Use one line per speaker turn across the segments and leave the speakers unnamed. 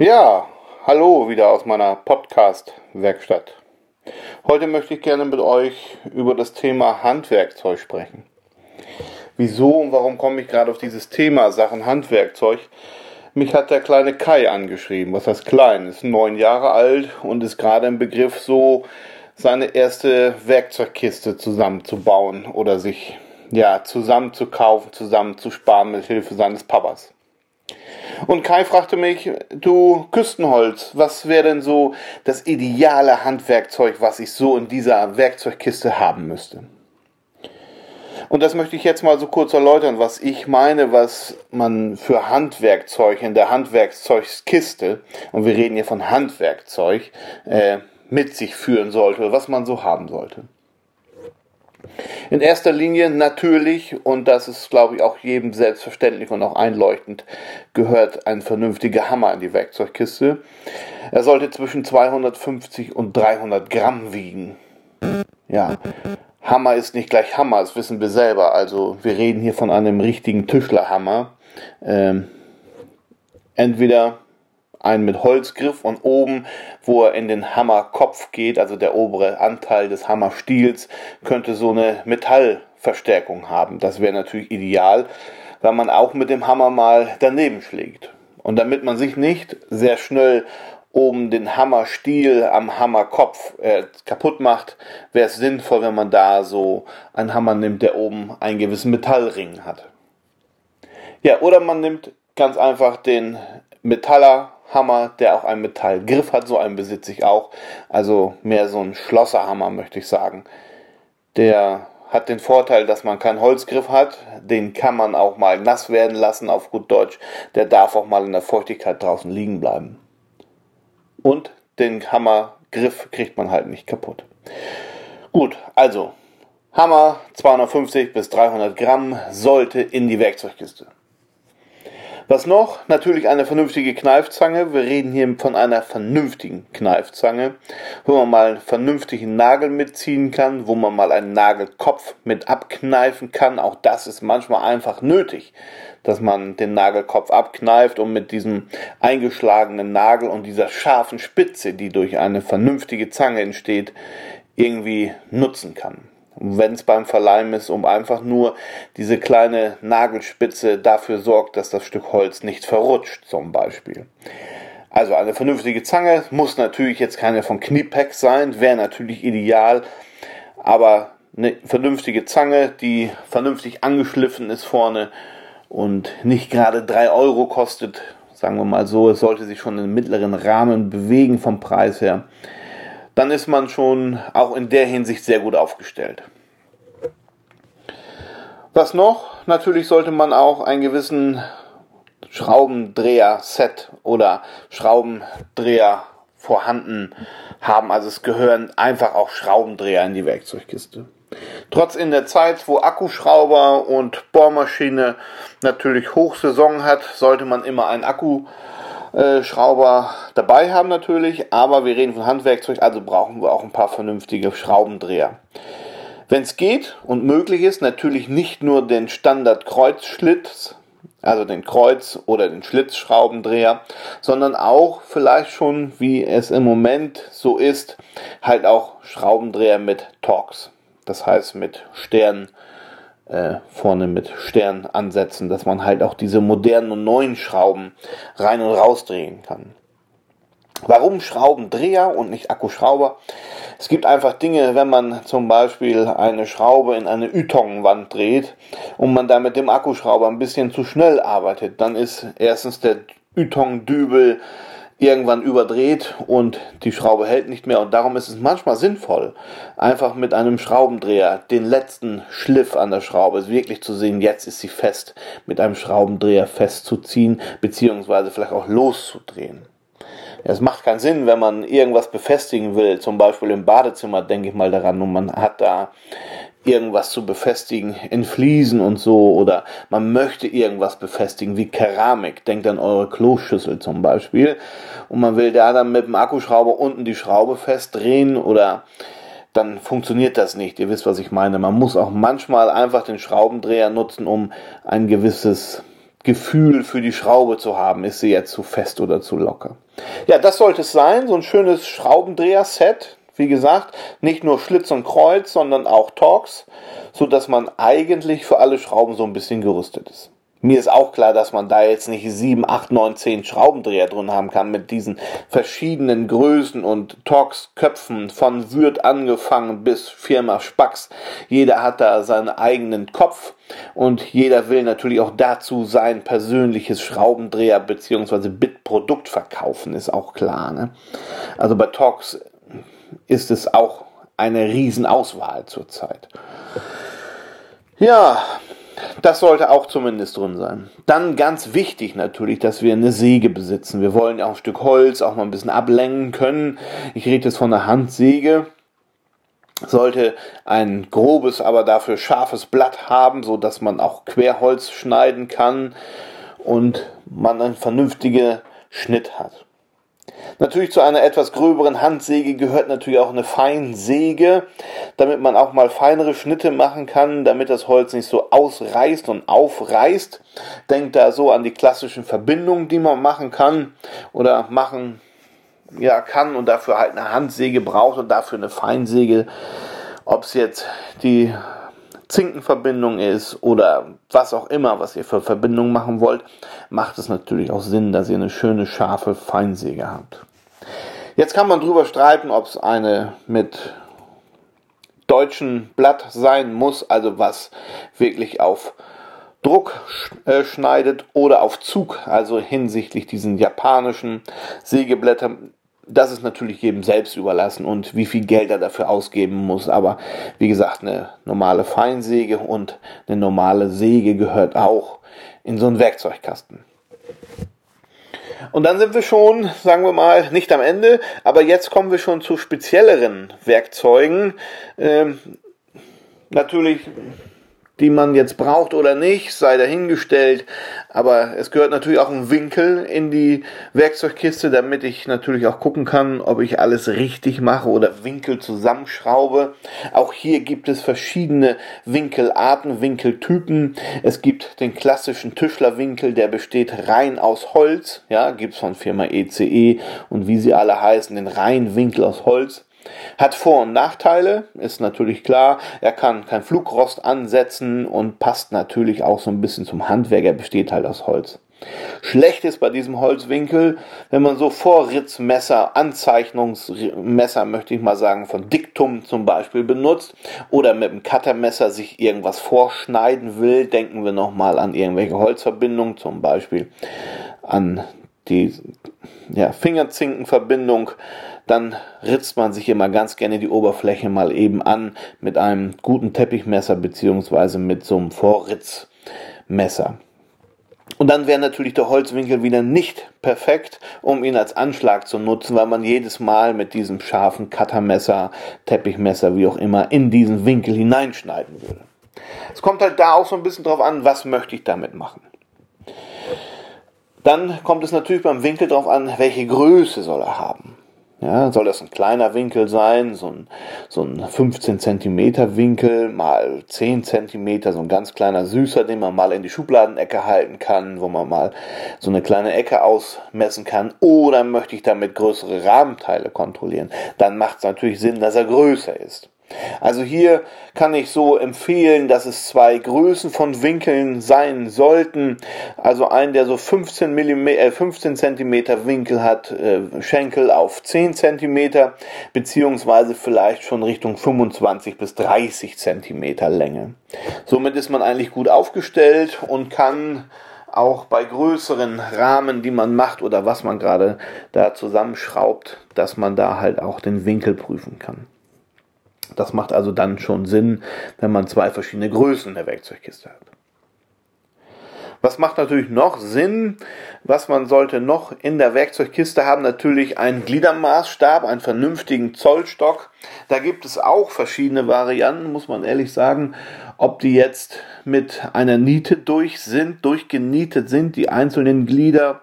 Ja, hallo wieder aus meiner Podcast-Werkstatt. Heute möchte ich gerne mit euch über das Thema Handwerkzeug sprechen. Wieso und warum komme ich gerade auf dieses Thema Sachen Handwerkzeug? Mich hat der kleine Kai angeschrieben. Was heißt klein? Ist neun Jahre alt und ist gerade im Begriff, so seine erste Werkzeugkiste zusammenzubauen oder sich ja zusammenzukaufen, zusammenzusparen mit Hilfe seines Papas. Und Kai fragte mich, du Küstenholz, was wäre denn so das ideale Handwerkzeug, was ich so in dieser Werkzeugkiste haben müsste? Und das möchte ich jetzt mal so kurz erläutern, was ich meine, was man für Handwerkzeug in der Handwerkzeugskiste, und wir reden hier von Handwerkzeug, äh, mit sich führen sollte, was man so haben sollte. In erster Linie natürlich, und das ist, glaube ich, auch jedem selbstverständlich und auch einleuchtend, gehört ein vernünftiger Hammer in die Werkzeugkiste. Er sollte zwischen 250 und 300 Gramm wiegen. Ja, Hammer ist nicht gleich Hammer, das wissen wir selber. Also wir reden hier von einem richtigen Tischlerhammer. Ähm, entweder einen mit Holzgriff und oben, wo er in den Hammerkopf geht, also der obere Anteil des Hammerstiels, könnte so eine Metallverstärkung haben. Das wäre natürlich ideal, weil man auch mit dem Hammer mal daneben schlägt. Und damit man sich nicht sehr schnell oben den Hammerstiel am Hammerkopf äh, kaputt macht, wäre es sinnvoll, wenn man da so einen Hammer nimmt, der oben einen gewissen Metallring hat. Ja, oder man nimmt ganz einfach den Metaller Hammer, der auch einen Metallgriff hat, so einen besitze ich auch. Also mehr so ein Schlosserhammer, möchte ich sagen. Der hat den Vorteil, dass man keinen Holzgriff hat. Den kann man auch mal nass werden lassen, auf gut Deutsch. Der darf auch mal in der Feuchtigkeit draußen liegen bleiben. Und den Hammergriff kriegt man halt nicht kaputt. Gut, also Hammer 250 bis 300 Gramm sollte in die Werkzeugkiste. Was noch? Natürlich eine vernünftige Kneifzange. Wir reden hier von einer vernünftigen Kneifzange, wo man mal einen vernünftigen Nagel mitziehen kann, wo man mal einen Nagelkopf mit abkneifen kann. Auch das ist manchmal einfach nötig, dass man den Nagelkopf abkneift und mit diesem eingeschlagenen Nagel und dieser scharfen Spitze, die durch eine vernünftige Zange entsteht, irgendwie nutzen kann wenn es beim Verleimen ist, um einfach nur diese kleine Nagelspitze dafür sorgt, dass das Stück Holz nicht verrutscht, zum Beispiel. Also eine vernünftige Zange muss natürlich jetzt keine von Kniepex sein, wäre natürlich ideal, aber eine vernünftige Zange, die vernünftig angeschliffen ist vorne und nicht gerade 3 Euro kostet, sagen wir mal so, es sollte sich schon im mittleren Rahmen bewegen vom Preis her dann ist man schon auch in der Hinsicht sehr gut aufgestellt. Was noch? Natürlich sollte man auch einen gewissen Schraubendreher-Set oder Schraubendreher vorhanden haben. Also es gehören einfach auch Schraubendreher in die Werkzeugkiste. Trotz in der Zeit, wo Akkuschrauber und Bohrmaschine natürlich Hochsaison hat, sollte man immer einen Akku äh, Schrauber dabei haben natürlich, aber wir reden von Handwerkzeug, also brauchen wir auch ein paar vernünftige Schraubendreher. Wenn es geht und möglich ist, natürlich nicht nur den Standard Kreuzschlitz, also den Kreuz- oder den Schlitzschraubendreher, sondern auch vielleicht schon, wie es im Moment so ist, halt auch Schraubendreher mit Torx. Das heißt mit Stern äh, vorne mit Stern ansetzen, dass man halt auch diese modernen und neuen Schrauben rein und rausdrehen kann. Warum Schraubendreher und nicht Akkuschrauber? Es gibt einfach Dinge, wenn man zum Beispiel eine Schraube in eine Ytong-Wand dreht und man da mit dem Akkuschrauber ein bisschen zu schnell arbeitet, dann ist erstens der Ytong-Dübel irgendwann überdreht und die Schraube hält nicht mehr. Und darum ist es manchmal sinnvoll, einfach mit einem Schraubendreher den letzten Schliff an der Schraube wirklich zu sehen, jetzt ist sie fest, mit einem Schraubendreher festzuziehen, beziehungsweise vielleicht auch loszudrehen. Es macht keinen Sinn, wenn man irgendwas befestigen will, zum Beispiel im Badezimmer, denke ich mal daran, und man hat da irgendwas zu befestigen in Fliesen und so oder man möchte irgendwas befestigen wie Keramik. Denkt an eure Kloschüssel zum Beispiel und man will da dann mit dem Akkuschrauber unten die Schraube festdrehen oder dann funktioniert das nicht. Ihr wisst, was ich meine. Man muss auch manchmal einfach den Schraubendreher nutzen, um ein gewisses Gefühl für die Schraube zu haben, ist sie jetzt zu fest oder zu locker. Ja, das sollte es sein, so ein schönes Schraubendreher-Set. Wie gesagt, nicht nur Schlitz und Kreuz, sondern auch Torx, so dass man eigentlich für alle Schrauben so ein bisschen gerüstet ist. Mir ist auch klar, dass man da jetzt nicht 7, 8, 9, 10 Schraubendreher drin haben kann mit diesen verschiedenen Größen und Torx-Köpfen von Würth angefangen bis Firma Spax. Jeder hat da seinen eigenen Kopf und jeder will natürlich auch dazu sein persönliches Schraubendreher bzw. Bitprodukt verkaufen, ist auch klar. Ne? Also bei Torx ist es auch eine Riesenauswahl zurzeit. Ja, das sollte auch zumindest drin sein. Dann ganz wichtig natürlich, dass wir eine Säge besitzen. Wir wollen ja auch ein Stück Holz auch mal ein bisschen ablenken können. Ich rede jetzt von einer Handsäge. Sollte ein grobes, aber dafür scharfes Blatt haben, so dass man auch Querholz schneiden kann und man einen vernünftigen Schnitt hat. Natürlich zu einer etwas gröberen Handsäge gehört natürlich auch eine Feinsäge, damit man auch mal feinere Schnitte machen kann, damit das Holz nicht so ausreißt und aufreißt. Denkt da so an die klassischen Verbindungen, die man machen kann oder machen ja, kann und dafür halt eine Handsäge braucht und dafür eine Feinsäge. Ob es jetzt die Zinkenverbindung ist oder was auch immer, was ihr für Verbindungen machen wollt, macht es natürlich auch Sinn, dass ihr eine schöne, scharfe Feinsäge habt. Jetzt kann man drüber streiten, ob es eine mit deutschen Blatt sein muss, also was wirklich auf Druck äh, schneidet oder auf Zug, also hinsichtlich diesen japanischen Sägeblättern das ist natürlich jedem selbst überlassen und wie viel Geld er dafür ausgeben muss. Aber wie gesagt, eine normale Feinsäge und eine normale Säge gehört auch in so einen Werkzeugkasten. Und dann sind wir schon, sagen wir mal, nicht am Ende, aber jetzt kommen wir schon zu spezielleren Werkzeugen. Ähm, natürlich die man jetzt braucht oder nicht, sei dahingestellt. Aber es gehört natürlich auch ein Winkel in die Werkzeugkiste, damit ich natürlich auch gucken kann, ob ich alles richtig mache oder Winkel zusammenschraube. Auch hier gibt es verschiedene Winkelarten, Winkeltypen. Es gibt den klassischen Tischlerwinkel, der besteht rein aus Holz. Ja, gibt's von Firma ECE e und wie sie alle heißen, den reinen Winkel aus Holz. Hat Vor- und Nachteile, ist natürlich klar. Er kann kein Flugrost ansetzen und passt natürlich auch so ein bisschen zum Handwerk. Er besteht halt aus Holz. Schlecht ist bei diesem Holzwinkel, wenn man so Vorritzmesser, Anzeichnungsmesser, möchte ich mal sagen, von Diktum zum Beispiel benutzt oder mit dem Cuttermesser sich irgendwas vorschneiden will. Denken wir nochmal an irgendwelche Holzverbindungen, zum Beispiel an die ja, Fingerzinkenverbindung dann ritzt man sich immer ganz gerne die Oberfläche mal eben an mit einem guten Teppichmesser beziehungsweise mit so einem Vorritzmesser. Und dann wäre natürlich der Holzwinkel wieder nicht perfekt, um ihn als Anschlag zu nutzen, weil man jedes Mal mit diesem scharfen Cuttermesser, Teppichmesser, wie auch immer, in diesen Winkel hineinschneiden würde. Es kommt halt da auch so ein bisschen drauf an, was möchte ich damit machen. Dann kommt es natürlich beim Winkel drauf an, welche Größe soll er haben. Ja, soll das ein kleiner Winkel sein, so ein, so ein 15 cm Winkel mal 10 cm, so ein ganz kleiner Süßer, den man mal in die Schubladenecke halten kann, wo man mal so eine kleine Ecke ausmessen kann. Oder möchte ich damit größere Rahmenteile kontrollieren? Dann macht es natürlich Sinn, dass er größer ist. Also hier kann ich so empfehlen, dass es zwei Größen von Winkeln sein sollten. Also einen, der so 15, mm, äh, 15 cm Winkel hat, äh, Schenkel auf 10 cm, beziehungsweise vielleicht schon Richtung 25 bis 30 cm Länge. Somit ist man eigentlich gut aufgestellt und kann auch bei größeren Rahmen, die man macht oder was man gerade da zusammenschraubt, dass man da halt auch den Winkel prüfen kann. Das macht also dann schon Sinn, wenn man zwei verschiedene Größen in der Werkzeugkiste hat. Was macht natürlich noch Sinn? Was man sollte noch in der Werkzeugkiste haben? Natürlich einen Gliedermaßstab, einen vernünftigen Zollstock. Da gibt es auch verschiedene Varianten, muss man ehrlich sagen. Ob die jetzt mit einer Niete durch sind, durchgenietet sind, die einzelnen Glieder,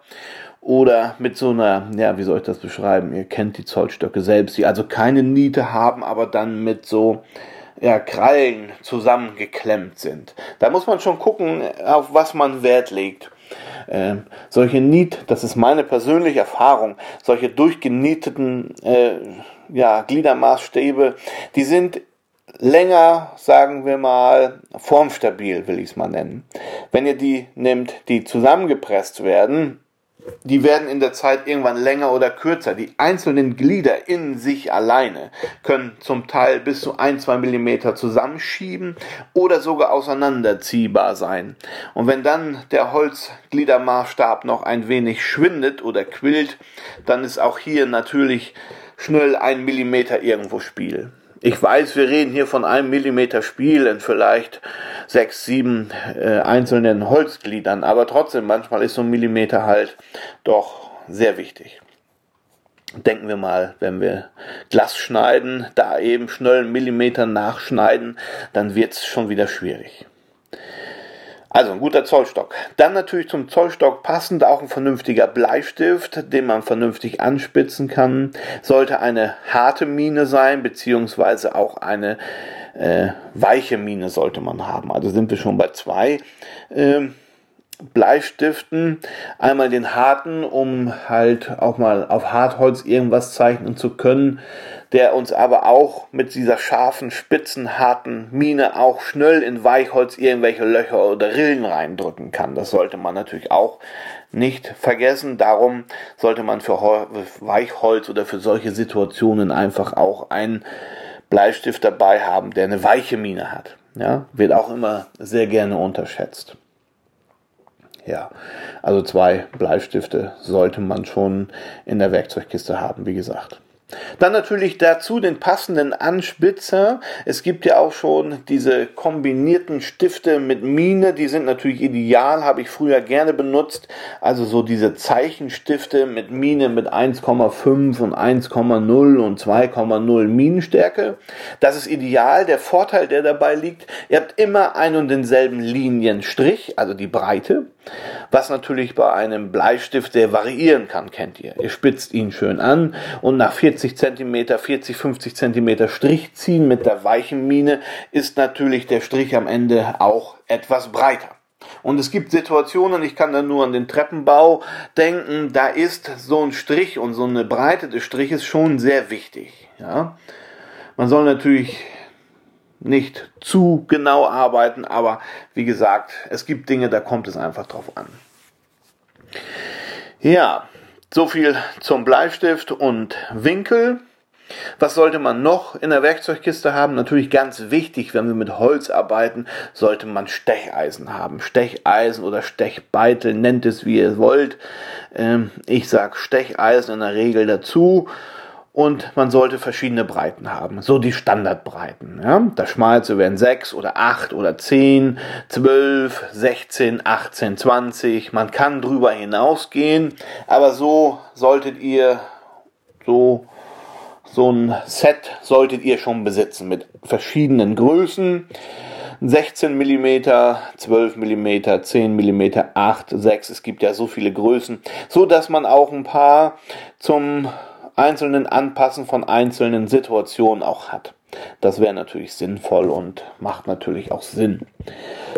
oder mit so einer, ja, wie soll ich das beschreiben? Ihr kennt die Zollstöcke selbst, die also keine Niete haben, aber dann mit so ja, Krallen zusammengeklemmt sind. Da muss man schon gucken, auf was man Wert legt. äh, solche Niet, das ist meine persönliche Erfahrung, solche durchgenieteten äh, ja, Gliedermaßstäbe, die sind länger, sagen wir mal, formstabil, will ich es mal nennen. Wenn ihr die nimmt, die zusammengepresst werden, die werden in der Zeit irgendwann länger oder kürzer. Die einzelnen Glieder in sich alleine können zum Teil bis zu ein, zwei Millimeter zusammenschieben oder sogar auseinanderziehbar sein. Und wenn dann der Holzgliedermaßstab noch ein wenig schwindet oder quillt, dann ist auch hier natürlich schnell ein Millimeter irgendwo Spiel. Ich weiß, wir reden hier von einem Millimeter Spiel in vielleicht sechs, sieben äh, einzelnen Holzgliedern, aber trotzdem, manchmal ist so ein Millimeter halt doch sehr wichtig. Denken wir mal, wenn wir Glas schneiden, da eben schnell einen Millimeter nachschneiden, dann wird es schon wieder schwierig. Also ein guter Zollstock. Dann natürlich zum Zollstock passend auch ein vernünftiger Bleistift, den man vernünftig anspitzen kann. Sollte eine harte Mine sein, beziehungsweise auch eine äh, weiche Mine sollte man haben. Also sind wir schon bei zwei. Ähm, Bleistiften. Einmal den harten, um halt auch mal auf Hartholz irgendwas zeichnen zu können, der uns aber auch mit dieser scharfen, spitzen, harten Mine auch schnell in Weichholz irgendwelche Löcher oder Rillen reindrücken kann. Das sollte man natürlich auch nicht vergessen. Darum sollte man für Weichholz oder für solche Situationen einfach auch einen Bleistift dabei haben, der eine weiche Mine hat. Ja, wird auch immer sehr gerne unterschätzt. Ja, also zwei Bleistifte sollte man schon in der Werkzeugkiste haben, wie gesagt. Dann natürlich dazu den passenden Anspitzer. Es gibt ja auch schon diese kombinierten Stifte mit Mine, die sind natürlich ideal, habe ich früher gerne benutzt. Also so diese Zeichenstifte mit Mine mit 1,5 und 1,0 und 2,0 Minenstärke. Das ist ideal. Der Vorteil, der dabei liegt, ihr habt immer einen und denselben Linienstrich, also die Breite was natürlich bei einem Bleistift sehr variieren kann, kennt ihr. Ihr spitzt ihn schön an und nach 40 cm, 40, 50 cm Strich ziehen mit der weichen Mine ist natürlich der Strich am Ende auch etwas breiter. Und es gibt Situationen, ich kann da nur an den Treppenbau denken, da ist so ein Strich und so eine Breite des Striches schon sehr wichtig. Ja? Man soll natürlich nicht zu genau arbeiten, aber wie gesagt, es gibt Dinge, da kommt es einfach drauf an. Ja, so viel zum Bleistift und Winkel. Was sollte man noch in der Werkzeugkiste haben? Natürlich ganz wichtig, wenn wir mit Holz arbeiten, sollte man Stecheisen haben. Stecheisen oder Stechbeitel, nennt es wie ihr wollt. Ähm, ich sage Stecheisen in der Regel dazu und man sollte verschiedene Breiten haben, so die Standardbreiten. Ja? Das Schmalste wären 6 oder 8 oder 10, 12, 16, 18, 20. Man kann drüber hinausgehen, aber so solltet ihr so so ein Set solltet ihr schon besitzen mit verschiedenen Größen. 16 mm, 12 mm, 10 mm, 8, 6. Es gibt ja so viele Größen, so dass man auch ein paar zum einzelnen Anpassen von einzelnen Situationen auch hat. Das wäre natürlich sinnvoll und macht natürlich auch Sinn.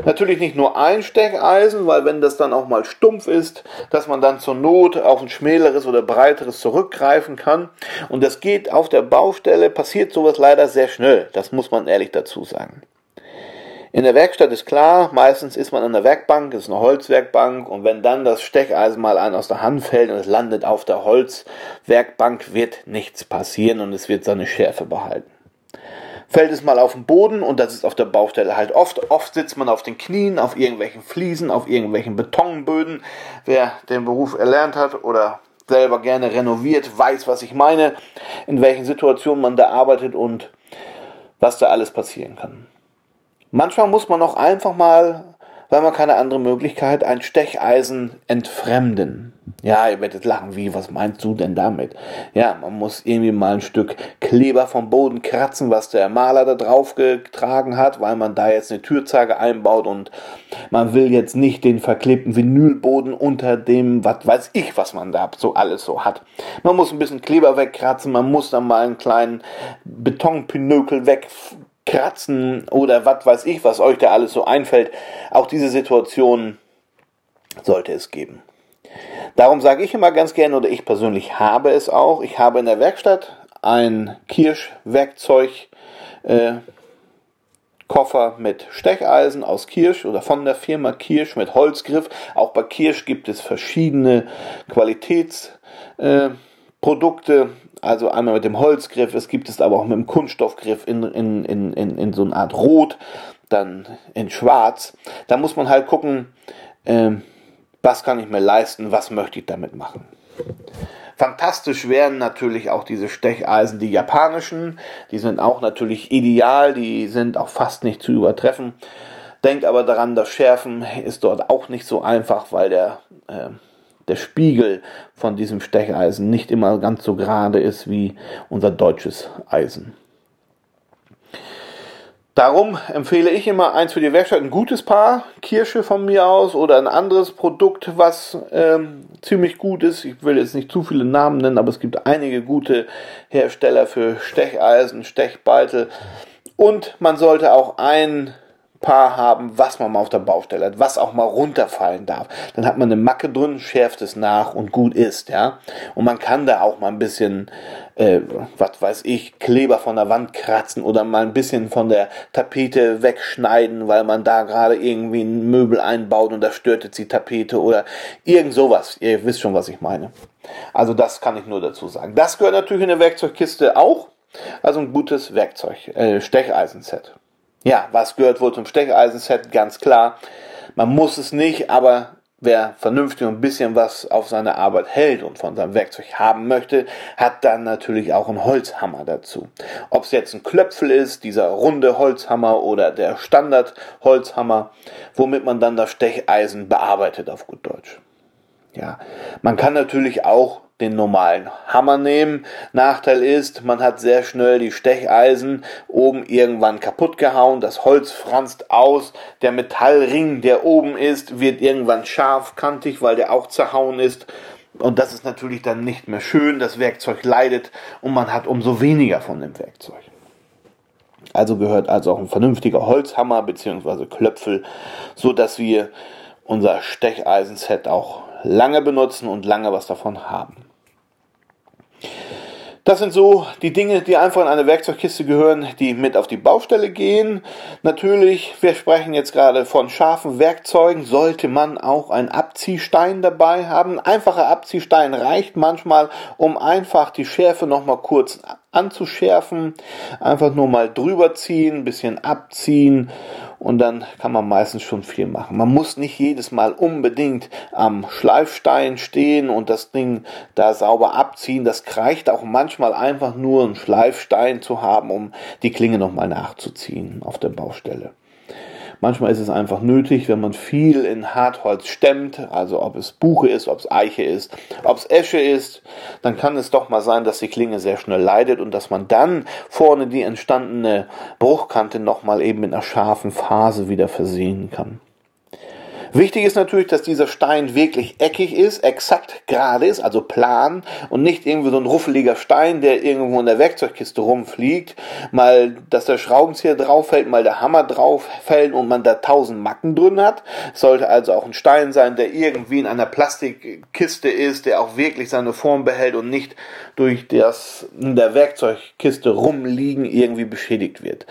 Natürlich nicht nur ein Steckeisen, weil wenn das dann auch mal stumpf ist, dass man dann zur Not auf ein schmäleres oder breiteres zurückgreifen kann. Und das geht auf der Baustelle, passiert sowas leider sehr schnell. Das muss man ehrlich dazu sagen. In der Werkstatt ist klar, meistens ist man an der Werkbank, ist eine Holzwerkbank und wenn dann das Stecheisen mal an aus der Hand fällt und es landet auf der Holzwerkbank, wird nichts passieren und es wird seine Schärfe behalten. Fällt es mal auf den Boden und das ist auf der Baustelle halt oft. Oft sitzt man auf den Knien, auf irgendwelchen Fliesen, auf irgendwelchen Betonböden. Wer den Beruf erlernt hat oder selber gerne renoviert, weiß, was ich meine, in welchen Situationen man da arbeitet und was da alles passieren kann. Manchmal muss man auch einfach mal, weil man keine andere Möglichkeit, ein Stecheisen entfremden. Ja, ihr werdet lachen, wie, was meinst du denn damit? Ja, man muss irgendwie mal ein Stück Kleber vom Boden kratzen, was der Maler da drauf getragen hat, weil man da jetzt eine Türzage einbaut und man will jetzt nicht den verklebten Vinylboden unter dem, was weiß ich, was man da so alles so hat. Man muss ein bisschen Kleber wegkratzen, man muss dann mal einen kleinen Betonpinökel weg kratzen oder was weiß ich, was euch da alles so einfällt. Auch diese Situation sollte es geben. Darum sage ich immer ganz gerne, oder ich persönlich habe es auch, ich habe in der Werkstatt ein Kirschwerkzeug äh, Koffer mit Stecheisen aus Kirsch oder von der Firma Kirsch mit Holzgriff. Auch bei Kirsch gibt es verschiedene Qualitätsprodukte. Äh, also einmal mit dem Holzgriff, es gibt es aber auch mit dem Kunststoffgriff in, in, in, in, in so einer Art Rot, dann in Schwarz. Da muss man halt gucken, äh, was kann ich mir leisten, was möchte ich damit machen. Fantastisch wären natürlich auch diese Stecheisen, die japanischen. Die sind auch natürlich ideal, die sind auch fast nicht zu übertreffen. Denkt aber daran, das Schärfen ist dort auch nicht so einfach, weil der, äh, der Spiegel von diesem Stecheisen nicht immer ganz so gerade ist wie unser deutsches Eisen. Darum empfehle ich immer eins für die Werkstatt, ein gutes Paar, Kirsche von mir aus oder ein anderes Produkt, was ähm, ziemlich gut ist. Ich will jetzt nicht zu viele Namen nennen, aber es gibt einige gute Hersteller für Stecheisen, Stechbeitel. Und man sollte auch ein Paar haben, was man mal auf der Baustelle hat, was auch mal runterfallen darf. Dann hat man eine Macke drin, schärft es nach und gut ist, ja. Und man kann da auch mal ein bisschen, äh, was weiß ich, Kleber von der Wand kratzen oder mal ein bisschen von der Tapete wegschneiden, weil man da gerade irgendwie ein Möbel einbaut und da stört jetzt die Tapete oder irgend sowas. Ihr wisst schon, was ich meine. Also das kann ich nur dazu sagen. Das gehört natürlich in der Werkzeugkiste auch. Also ein gutes Werkzeug, äh, Stecheisenset. Ja, was gehört wohl zum Stecheisenset? Ganz klar. Man muss es nicht, aber wer vernünftig und ein bisschen was auf seine Arbeit hält und von seinem Werkzeug haben möchte, hat dann natürlich auch einen Holzhammer dazu. Ob es jetzt ein Klöpfel ist, dieser runde Holzhammer oder der Standard Holzhammer, womit man dann das Stecheisen bearbeitet auf gut Deutsch. Ja, man kann natürlich auch den normalen Hammer nehmen. Nachteil ist, man hat sehr schnell die Stecheisen oben irgendwann kaputt gehauen. Das Holz franzt aus. Der Metallring, der oben ist, wird irgendwann scharf, kantig, weil der auch zerhauen ist. Und das ist natürlich dann nicht mehr schön. Das Werkzeug leidet und man hat umso weniger von dem Werkzeug. Also gehört also auch ein vernünftiger Holzhammer bzw. Klöpfel, so dass wir unser Stecheisenset auch lange benutzen und lange was davon haben. Das sind so die Dinge, die einfach in eine Werkzeugkiste gehören, die mit auf die Baustelle gehen. Natürlich, wir sprechen jetzt gerade von scharfen Werkzeugen, sollte man auch einen Abziehstein dabei haben. Ein einfacher Abziehstein reicht manchmal, um einfach die Schärfe nochmal kurz anzuschärfen. Einfach nur mal drüber ziehen, ein bisschen abziehen und dann kann man meistens schon viel machen. Man muss nicht jedes Mal unbedingt am Schleifstein stehen und das Ding da sauber abziehen. Das reicht auch manchmal einfach nur einen Schleifstein zu haben, um die Klinge nochmal nachzuziehen auf der Baustelle. Manchmal ist es einfach nötig, wenn man viel in Hartholz stemmt, also ob es Buche ist, ob es Eiche ist, ob es Esche ist, dann kann es doch mal sein, dass die Klinge sehr schnell leidet und dass man dann vorne die entstandene Bruchkante nochmal eben mit einer scharfen Phase wieder versehen kann. Wichtig ist natürlich, dass dieser Stein wirklich eckig ist, exakt gerade ist, also plan und nicht irgendwie so ein ruffeliger Stein, der irgendwo in der Werkzeugkiste rumfliegt, mal, dass der Schraubenzieher drauf fällt, mal der Hammer drauf fällt und man da tausend Macken drin hat. Sollte also auch ein Stein sein, der irgendwie in einer Plastikkiste ist, der auch wirklich seine Form behält und nicht durch das in der Werkzeugkiste rumliegen irgendwie beschädigt wird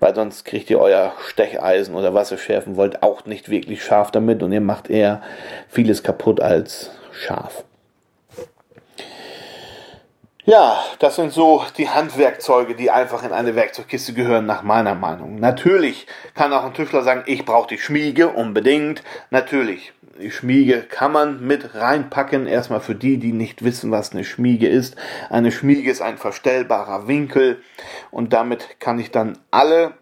weil sonst kriegt ihr euer Stecheisen oder was ihr schärfen wollt auch nicht wirklich scharf damit und ihr macht eher vieles kaputt als scharf. Ja, das sind so die Handwerkzeuge, die einfach in eine Werkzeugkiste gehören, nach meiner Meinung. Natürlich kann auch ein Tischler sagen, ich brauche die Schmiege unbedingt. Natürlich, die Schmiege kann man mit reinpacken. Erstmal für die, die nicht wissen, was eine Schmiege ist. Eine Schmiege ist ein verstellbarer Winkel und damit kann ich dann alle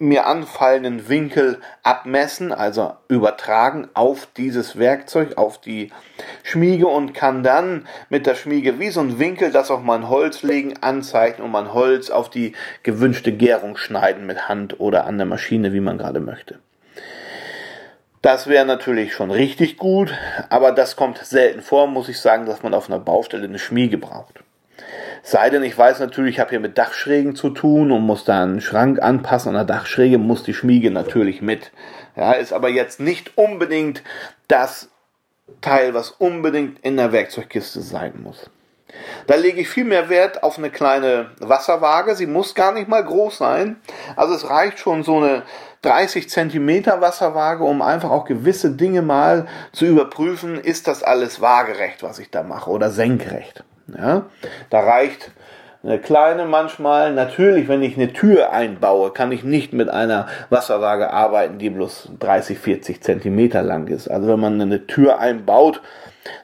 mir anfallenden Winkel abmessen, also übertragen auf dieses Werkzeug, auf die Schmiege und kann dann mit der Schmiege wie so ein Winkel das auf mein Holz legen, anzeichnen und mein Holz auf die gewünschte Gärung schneiden mit Hand oder an der Maschine, wie man gerade möchte. Das wäre natürlich schon richtig gut, aber das kommt selten vor, muss ich sagen, dass man auf einer Baustelle eine Schmiege braucht. Sei denn, ich weiß natürlich, ich habe hier mit Dachschrägen zu tun und muss da einen Schrank anpassen. An der Dachschräge muss die Schmiege natürlich mit. Ja, ist aber jetzt nicht unbedingt das Teil, was unbedingt in der Werkzeugkiste sein muss. Da lege ich viel mehr Wert auf eine kleine Wasserwaage. Sie muss gar nicht mal groß sein. Also es reicht schon so eine 30 Zentimeter Wasserwaage, um einfach auch gewisse Dinge mal zu überprüfen, ist das alles waagerecht, was ich da mache oder senkrecht. Ja? Da reicht eine kleine manchmal. Natürlich, wenn ich eine Tür einbaue, kann ich nicht mit einer Wasserwaage arbeiten, die bloß 30, 40 Zentimeter lang ist. Also wenn man eine Tür einbaut,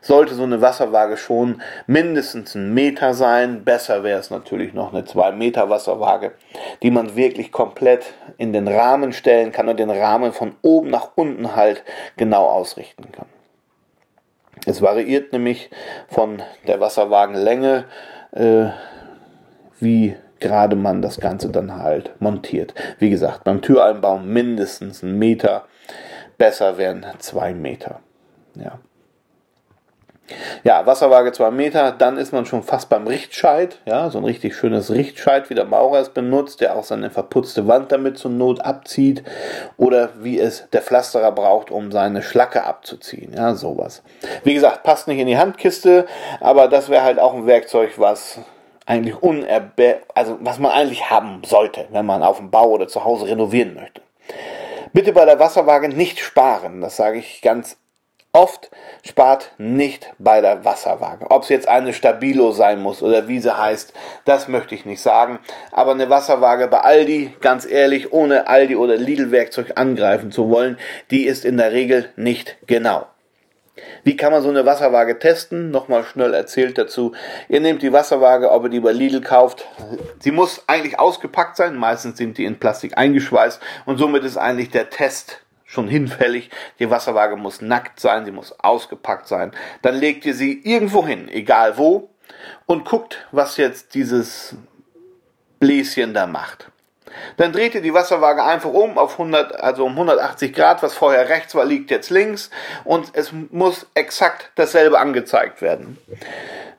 sollte so eine Wasserwaage schon mindestens ein Meter sein. Besser wäre es natürlich noch eine 2 Meter Wasserwaage, die man wirklich komplett in den Rahmen stellen kann und den Rahmen von oben nach unten halt genau ausrichten kann. Es variiert nämlich von der Wasserwagenlänge äh, wie gerade man das Ganze dann halt montiert. Wie gesagt, beim Türeinbau mindestens ein Meter, besser wären zwei Meter. Ja. Ja, Wasserwaage 2 Meter, dann ist man schon fast beim Richtscheit, ja, so ein richtig schönes Richtscheit, wie der Maurer es benutzt, der auch seine verputzte Wand damit zur Not abzieht oder wie es der Pflasterer braucht, um seine Schlacke abzuziehen, ja, sowas. Wie gesagt, passt nicht in die Handkiste, aber das wäre halt auch ein Werkzeug, was eigentlich unerbe also was man eigentlich haben sollte, wenn man auf dem Bau oder zu Hause renovieren möchte. Bitte bei der Wasserwaage nicht sparen, das sage ich ganz oft, spart nicht bei der Wasserwaage. Ob es jetzt eine Stabilo sein muss oder wie sie heißt, das möchte ich nicht sagen. Aber eine Wasserwaage bei Aldi, ganz ehrlich, ohne Aldi oder Lidl Werkzeug angreifen zu wollen, die ist in der Regel nicht genau. Wie kann man so eine Wasserwaage testen? Nochmal schnell erzählt dazu. Ihr nehmt die Wasserwaage, ob ihr die bei Lidl kauft. Sie muss eigentlich ausgepackt sein. Meistens sind die in Plastik eingeschweißt und somit ist eigentlich der Test schon hinfällig. Die Wasserwaage muss nackt sein, sie muss ausgepackt sein. Dann legt ihr sie irgendwo hin, egal wo, und guckt, was jetzt dieses Bläschen da macht. Dann dreht ihr die Wasserwaage einfach um auf 100, also um 180 Grad, was vorher rechts war, liegt jetzt links und es muss exakt dasselbe angezeigt werden.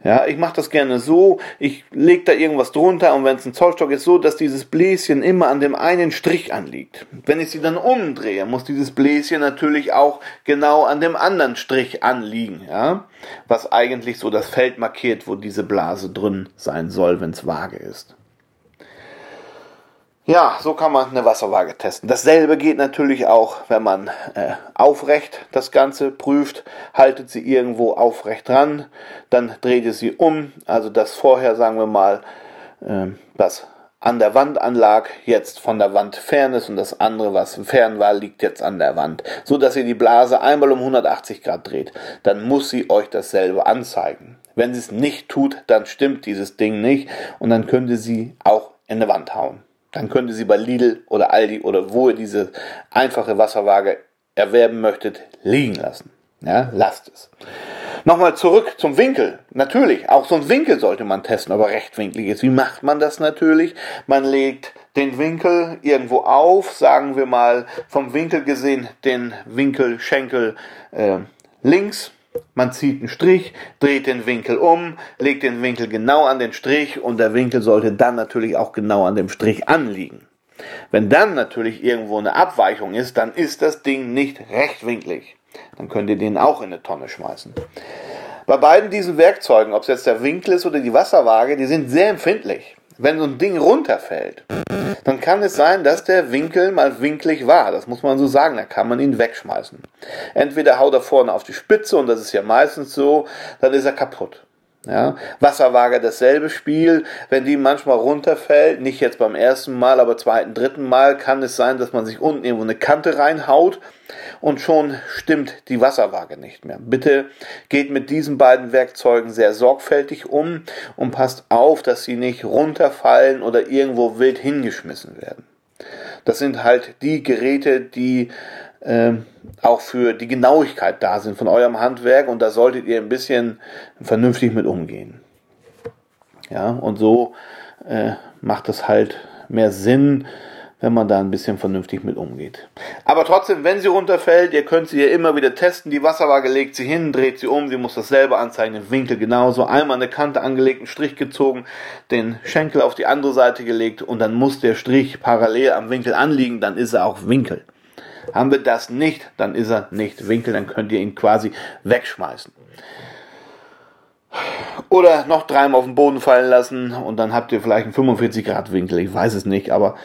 Ja, ich mache das gerne so, ich lege da irgendwas drunter und wenn es ein Zollstock ist, so, dass dieses Bläschen immer an dem einen Strich anliegt. Wenn ich sie dann umdrehe, muss dieses Bläschen natürlich auch genau an dem anderen Strich anliegen, ja, was eigentlich so das Feld markiert, wo diese Blase drin sein soll, wenn es vage ist. Ja, so kann man eine Wasserwaage testen. Dasselbe geht natürlich auch, wenn man äh, aufrecht das Ganze prüft. Haltet sie irgendwo aufrecht dran, dann dreht ihr sie um. Also das vorher, sagen wir mal, äh, das an der Wand anlag, jetzt von der Wand fern ist und das andere, was fern war, liegt jetzt an der Wand. So dass ihr die Blase einmal um 180 Grad dreht. Dann muss sie euch dasselbe anzeigen. Wenn sie es nicht tut, dann stimmt dieses Ding nicht und dann könnt ihr sie auch in die Wand hauen dann könnt ihr sie bei Lidl oder Aldi oder wo ihr diese einfache Wasserwaage erwerben möchtet, liegen lassen. Ja, lasst es. Nochmal zurück zum Winkel. Natürlich, auch so ein Winkel sollte man testen, ob er rechtwinklig ist. Wie macht man das natürlich? Man legt den Winkel irgendwo auf, sagen wir mal vom Winkel gesehen den Winkelschenkel äh, links man zieht einen Strich, dreht den Winkel um, legt den Winkel genau an den Strich und der Winkel sollte dann natürlich auch genau an dem Strich anliegen. Wenn dann natürlich irgendwo eine Abweichung ist, dann ist das Ding nicht rechtwinklig. Dann könnt ihr den auch in eine Tonne schmeißen. Bei beiden diesen Werkzeugen, ob es jetzt der Winkel ist oder die Wasserwaage, die sind sehr empfindlich wenn so ein Ding runterfällt, dann kann es sein, dass der Winkel mal winklig war. Das muss man so sagen. Da kann man ihn wegschmeißen. Entweder haut er vorne auf die Spitze und das ist ja meistens so, dann ist er kaputt. Ja, Wasserwaage dasselbe Spiel. Wenn die manchmal runterfällt, nicht jetzt beim ersten Mal, aber zweiten, dritten Mal, kann es sein, dass man sich unten irgendwo eine Kante reinhaut und schon stimmt die Wasserwaage nicht mehr. Bitte geht mit diesen beiden Werkzeugen sehr sorgfältig um und passt auf, dass sie nicht runterfallen oder irgendwo wild hingeschmissen werden. Das sind halt die Geräte, die äh, auch für die Genauigkeit da sind von eurem Handwerk und da solltet ihr ein bisschen vernünftig mit umgehen. Ja, und so äh, macht es halt mehr Sinn, wenn man da ein bisschen vernünftig mit umgeht. Aber trotzdem, wenn sie runterfällt, ihr könnt sie ja immer wieder testen. Die Wasserwaage legt sie hin, dreht sie um, sie muss das selber anzeigen, den Winkel genauso. Einmal eine Kante angelegt, einen Strich gezogen, den Schenkel auf die andere Seite gelegt und dann muss der Strich parallel am Winkel anliegen, dann ist er auch Winkel. Haben wir das nicht, dann ist er nicht Winkel, dann könnt ihr ihn quasi wegschmeißen. Oder noch dreimal auf den Boden fallen lassen und dann habt ihr vielleicht einen 45 Grad Winkel. Ich weiß es nicht, aber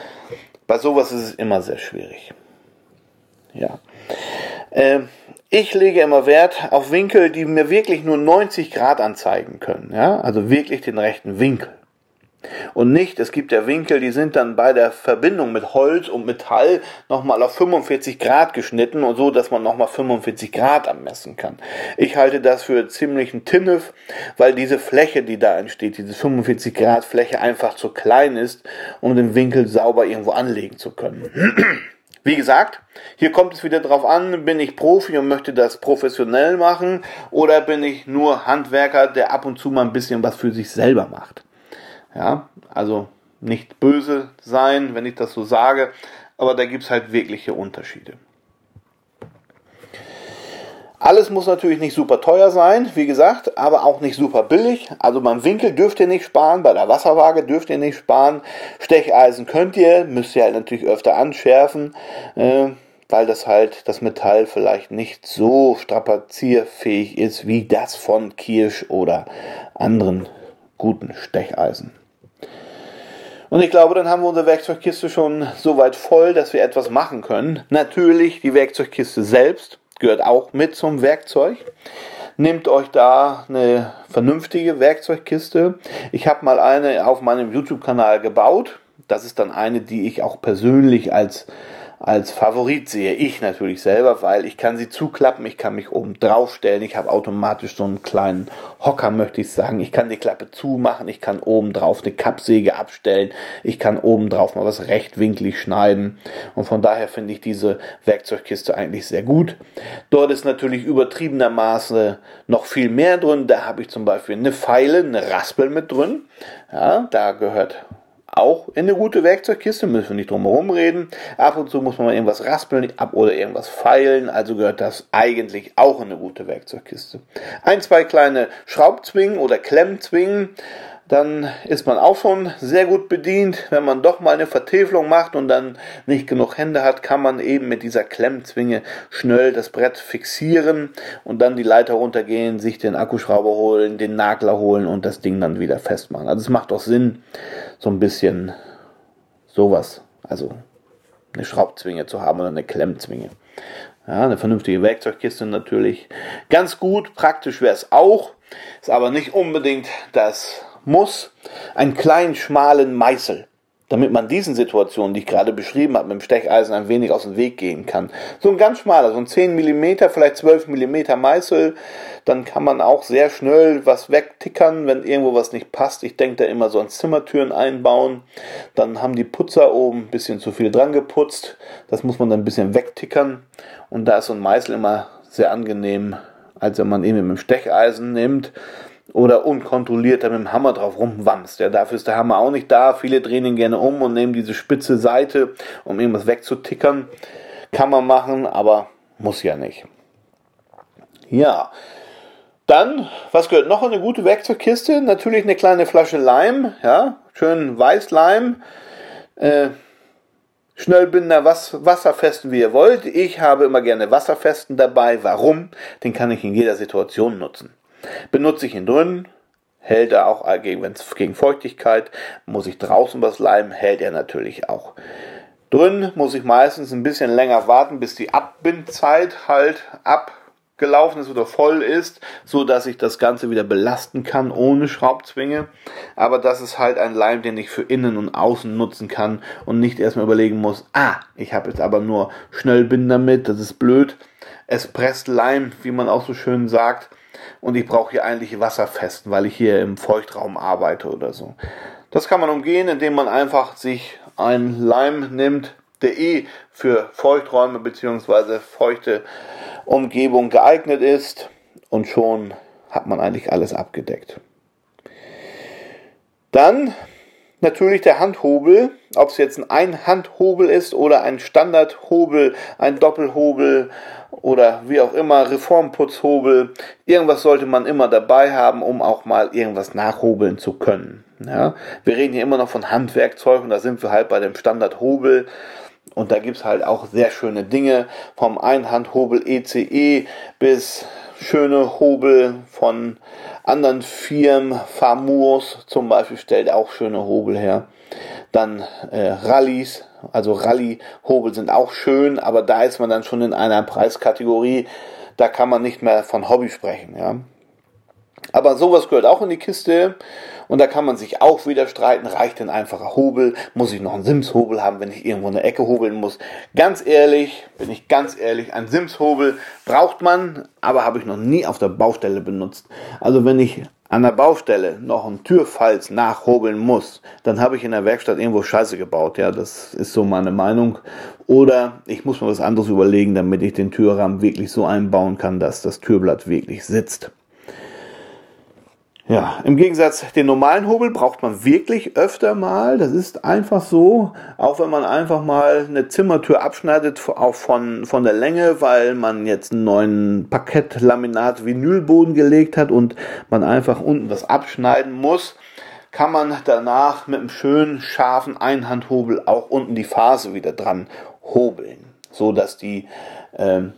bei sowas ist es immer sehr schwierig. Ja. Äh, ich lege immer Wert auf Winkel, die mir wirklich nur 90 Grad anzeigen können. Ja, also wirklich den rechten Winkel. Und nicht, es gibt ja Winkel, die sind dann bei der Verbindung mit Holz und Metall nochmal auf 45 Grad geschnitten und so, dass man nochmal 45 Grad ermessen kann. Ich halte das für ziemlich ein Tinnef, weil diese Fläche, die da entsteht, diese 45 Grad Fläche einfach zu klein ist, um den Winkel sauber irgendwo anlegen zu können. Wie gesagt, hier kommt es wieder drauf an, bin ich Profi und möchte das professionell machen oder bin ich nur Handwerker, der ab und zu mal ein bisschen was für sich selber macht. Ja, also nicht böse sein, wenn ich das so sage, aber da gibt es halt wirkliche Unterschiede. Alles muss natürlich nicht super teuer sein, wie gesagt, aber auch nicht super billig. Also beim Winkel dürft ihr nicht sparen, bei der Wasserwaage dürft ihr nicht sparen. Stecheisen könnt ihr, müsst ihr halt natürlich öfter anschärfen, äh, weil das halt das Metall vielleicht nicht so strapazierfähig ist wie das von Kirsch oder anderen guten Stecheisen. Und ich glaube, dann haben wir unsere Werkzeugkiste schon so weit voll, dass wir etwas machen können. Natürlich, die Werkzeugkiste selbst gehört auch mit zum Werkzeug. Nehmt euch da eine vernünftige Werkzeugkiste. Ich habe mal eine auf meinem YouTube-Kanal gebaut. Das ist dann eine, die ich auch persönlich als als Favorit sehe ich natürlich selber, weil ich kann sie zuklappen, ich kann mich oben drauf stellen, ich habe automatisch so einen kleinen Hocker, möchte ich sagen. Ich kann die Klappe zumachen, ich kann oben drauf eine Kappsäge abstellen, ich kann oben drauf mal was rechtwinklig schneiden und von daher finde ich diese Werkzeugkiste eigentlich sehr gut. Dort ist natürlich übertriebenermaßen noch viel mehr drin. Da habe ich zum Beispiel eine Pfeile, eine Raspel mit drin. Ja, da gehört auch in eine gute Werkzeugkiste, müssen wir nicht drum herum reden. Ab und zu muss man mal irgendwas raspeln ab oder irgendwas feilen, also gehört das eigentlich auch in eine gute Werkzeugkiste. Ein, zwei kleine Schraubzwingen oder Klemmzwingen dann ist man auch schon sehr gut bedient. Wenn man doch mal eine Vertäfelung macht und dann nicht genug Hände hat, kann man eben mit dieser Klemmzwinge schnell das Brett fixieren und dann die Leiter runtergehen, sich den Akkuschrauber holen, den Nagler holen und das Ding dann wieder festmachen. Also es macht auch Sinn, so ein bisschen sowas, also eine Schraubzwinge zu haben oder eine Klemmzwinge. Ja, eine vernünftige Werkzeugkiste natürlich. Ganz gut, praktisch wäre es auch, ist aber nicht unbedingt das muss einen kleinen, schmalen Meißel, damit man diesen Situationen, die ich gerade beschrieben habe, mit dem Stecheisen ein wenig aus dem Weg gehen kann. So ein ganz schmaler, so ein 10 mm, vielleicht 12 mm Meißel, dann kann man auch sehr schnell was wegtickern, wenn irgendwo was nicht passt. Ich denke da immer so an Zimmertüren einbauen. Dann haben die Putzer oben ein bisschen zu viel dran geputzt. Das muss man dann ein bisschen wegtickern. Und da ist so ein Meißel immer sehr angenehm, als wenn man ihn mit dem Stecheisen nimmt oder unkontrolliert mit dem Hammer drauf rumwamst. Ja, dafür ist der Hammer auch nicht da. Viele drehen ihn gerne um und nehmen diese spitze Seite, um irgendwas wegzutickern. Kann man machen, aber muss ja nicht. Ja. Dann, was gehört noch in eine gute Werkzeugkiste? Natürlich eine kleine Flasche Leim, ja, schön Weißleim. Äh, Schnellbinder, was, wasserfesten, wie ihr wollt. Ich habe immer gerne Wasserfesten dabei. Warum? Den kann ich in jeder Situation nutzen. Benutze ich ihn drin, hält er auch gegen, gegen Feuchtigkeit. Muss ich draußen was leimen, hält er natürlich auch. Drin muss ich meistens ein bisschen länger warten, bis die Abbindzeit halt abgelaufen ist oder voll ist, so dass ich das Ganze wieder belasten kann ohne Schraubzwinge. Aber das ist halt ein Leim, den ich für innen und außen nutzen kann und nicht erstmal überlegen muss, ah, ich habe jetzt aber nur Schnellbinder mit, das ist blöd. Es presst Leim, wie man auch so schön sagt und ich brauche hier eigentlich wasserfesten, weil ich hier im Feuchtraum arbeite oder so. Das kann man umgehen, indem man einfach sich einen Leim nimmt, der eh für Feuchträume bzw. feuchte Umgebung geeignet ist und schon hat man eigentlich alles abgedeckt. Dann Natürlich der Handhobel, ob es jetzt ein Einhandhobel ist oder ein Standardhobel, ein Doppelhobel oder wie auch immer, Reformputzhobel. Irgendwas sollte man immer dabei haben, um auch mal irgendwas nachhobeln zu können. Ja, wir reden hier immer noch von Handwerkzeug und da sind wir halt bei dem Standardhobel. Und da gibt's halt auch sehr schöne Dinge, vom Einhandhobel ECE bis schöne Hobel von anderen Firmen. Famurs zum Beispiel stellt auch schöne Hobel her. Dann äh, Rallyes, also Rallye-Hobel sind auch schön, aber da ist man dann schon in einer Preiskategorie, da kann man nicht mehr von Hobby sprechen. Ja. Aber sowas gehört auch in die Kiste. Und da kann man sich auch wieder streiten, reicht ein einfacher Hobel? Muss ich noch einen Sims-Hobel haben, wenn ich irgendwo eine Ecke hobeln muss? Ganz ehrlich, bin ich ganz ehrlich, ein Sims-Hobel braucht man, aber habe ich noch nie auf der Baustelle benutzt. Also wenn ich an der Baustelle noch einen Türfalz nachhobeln muss, dann habe ich in der Werkstatt irgendwo Scheiße gebaut. Ja, das ist so meine Meinung. Oder ich muss mir was anderes überlegen, damit ich den Türrahmen wirklich so einbauen kann, dass das Türblatt wirklich sitzt. Ja, im Gegensatz den normalen Hobel braucht man wirklich öfter mal. Das ist einfach so, auch wenn man einfach mal eine Zimmertür abschneidet, auch von, von der Länge, weil man jetzt einen neuen Parkettlaminat Vinylboden gelegt hat und man einfach unten was abschneiden muss, kann man danach mit einem schönen scharfen Einhandhobel auch unten die Phase wieder dran hobeln, so dass die, ähm,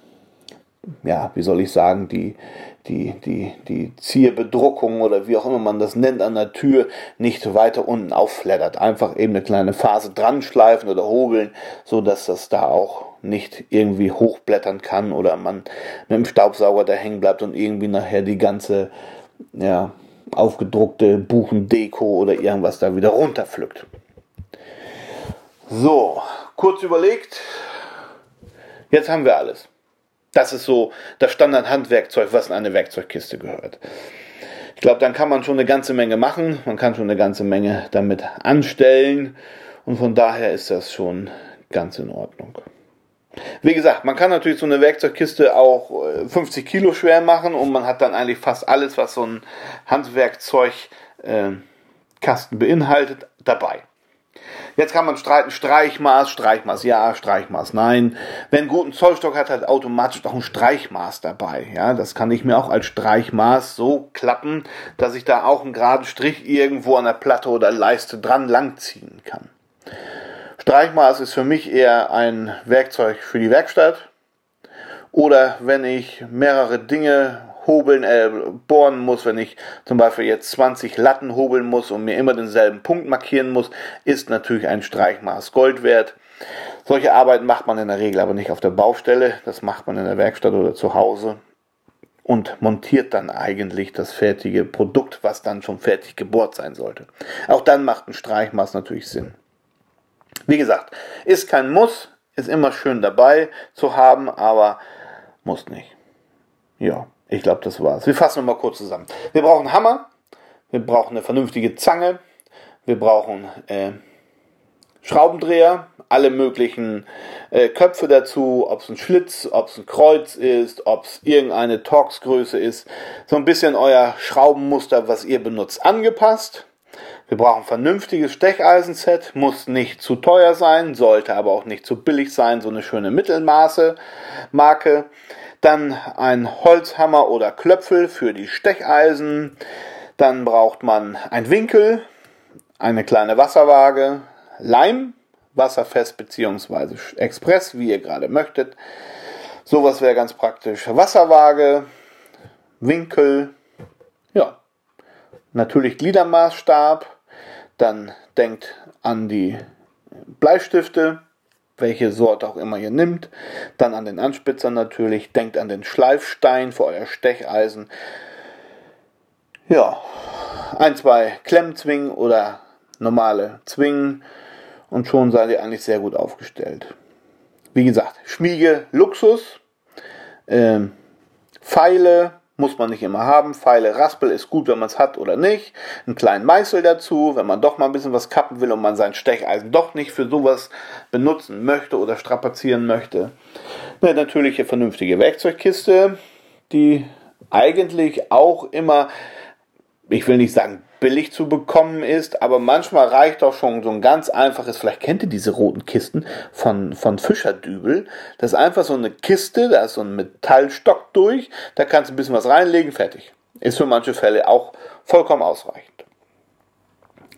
ja, wie soll ich sagen, die, die, die, die Zierbedruckung oder wie auch immer man das nennt an der Tür nicht weiter unten aufflattert. Einfach eben eine kleine Phase dran schleifen oder hobeln, so dass das da auch nicht irgendwie hochblättern kann oder man mit dem Staubsauger da hängen bleibt und irgendwie nachher die ganze, ja, aufgedruckte Buchendeko oder irgendwas da wieder runterpflückt. So, kurz überlegt. Jetzt haben wir alles. Das ist so das Standard-Handwerkzeug, was in eine Werkzeugkiste gehört. Ich glaube, dann kann man schon eine ganze Menge machen. Man kann schon eine ganze Menge damit anstellen. Und von daher ist das schon ganz in Ordnung. Wie gesagt, man kann natürlich so eine Werkzeugkiste auch 50 äh, Kilo schwer machen und man hat dann eigentlich fast alles, was so ein Handwerkzeugkasten beinhaltet, dabei. Jetzt kann man streiten, Streichmaß, Streichmaß ja, Streichmaß nein. Wer einen guten Zollstock hat, hat automatisch auch ein Streichmaß dabei. Ja, das kann ich mir auch als Streichmaß so klappen, dass ich da auch einen geraden Strich irgendwo an der Platte oder Leiste dran langziehen kann. Streichmaß ist für mich eher ein Werkzeug für die Werkstatt. Oder wenn ich mehrere Dinge hobeln, äh, bohren muss, wenn ich zum Beispiel jetzt 20 Latten hobeln muss und mir immer denselben Punkt markieren muss, ist natürlich ein Streichmaß Gold wert. Solche Arbeiten macht man in der Regel aber nicht auf der Baustelle, das macht man in der Werkstatt oder zu Hause und montiert dann eigentlich das fertige Produkt, was dann schon fertig gebohrt sein sollte. Auch dann macht ein Streichmaß natürlich Sinn. Wie gesagt, ist kein Muss, ist immer schön dabei zu haben, aber muss nicht. Ja. Ich glaube, das war's. Wir fassen mal kurz zusammen. Wir brauchen Hammer, wir brauchen eine vernünftige Zange, wir brauchen äh, Schraubendreher, alle möglichen äh, Köpfe dazu, ob es ein Schlitz, ob es ein Kreuz ist, ob es irgendeine Torxgröße ist. So ein bisschen euer Schraubenmuster, was ihr benutzt, angepasst. Wir brauchen ein vernünftiges Stecheisenset, muss nicht zu teuer sein, sollte aber auch nicht zu billig sein, so eine schöne Mittelmaße Marke. Dann ein Holzhammer oder Klöpfel für die Stecheisen. Dann braucht man ein Winkel, eine kleine Wasserwaage, Leim, wasserfest bzw. Express, wie ihr gerade möchtet. Sowas wäre ganz praktisch. Wasserwaage, Winkel, ja, natürlich Gliedermaßstab. Dann denkt an die Bleistifte, welche Sorte auch immer ihr nimmt. Dann an den Anspitzer natürlich. Denkt an den Schleifstein für euer Stecheisen. Ja, ein, zwei Klemmzwingen oder normale Zwingen und schon seid ihr eigentlich sehr gut aufgestellt. Wie gesagt, Schmiege, Luxus, ähm, Pfeile, muss man nicht immer haben. Pfeile, Raspel ist gut, wenn man es hat oder nicht. Einen kleinen Meißel dazu, wenn man doch mal ein bisschen was kappen will und man sein Stecheisen doch nicht für sowas benutzen möchte oder strapazieren möchte. Eine natürliche, vernünftige Werkzeugkiste, die eigentlich auch immer ich will nicht sagen billig zu bekommen ist, aber manchmal reicht auch schon so ein ganz einfaches, vielleicht kennt ihr diese roten Kisten von, von Fischerdübel. Das ist einfach so eine Kiste, da ist so ein Metallstock durch, da kannst du ein bisschen was reinlegen, fertig. Ist für manche Fälle auch vollkommen ausreichend.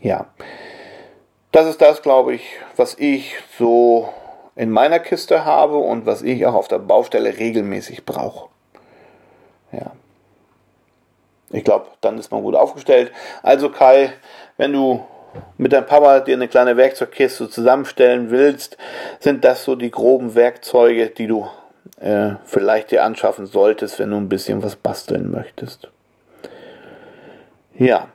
Ja, das ist das, glaube ich, was ich so in meiner Kiste habe und was ich auch auf der Baustelle regelmäßig brauche. Ja. Ich glaube, dann ist man gut aufgestellt. Also Kai, wenn du mit deinem Papa dir eine kleine Werkzeugkiste zusammenstellen willst, sind das so die groben Werkzeuge, die du äh, vielleicht dir anschaffen solltest, wenn du ein bisschen was basteln möchtest. Ja,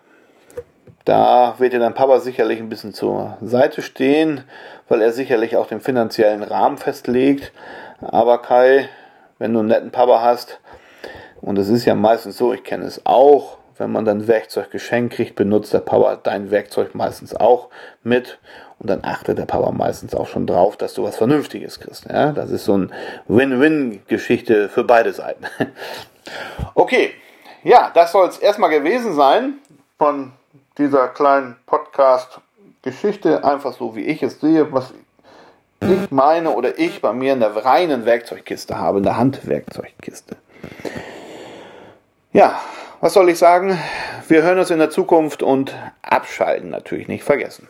da wird dir dein Papa sicherlich ein bisschen zur Seite stehen, weil er sicherlich auch den finanziellen Rahmen festlegt. Aber Kai, wenn du einen netten Papa hast, und es ist ja meistens so, ich kenne es auch, wenn man dann Werkzeug geschenkt kriegt, benutzt der Papa dein Werkzeug meistens auch mit. Und dann achtet der Papa meistens auch schon drauf, dass du was Vernünftiges kriegst. Ja? Das ist so eine Win-Win-Geschichte für beide Seiten. okay, ja, das soll es erstmal gewesen sein von dieser kleinen Podcast-Geschichte. Einfach so, wie ich es sehe, was ich meine oder ich bei mir in der reinen Werkzeugkiste habe, in der Handwerkzeugkiste. Ja, was soll ich sagen? Wir hören uns in der Zukunft und abschalten natürlich nicht vergessen.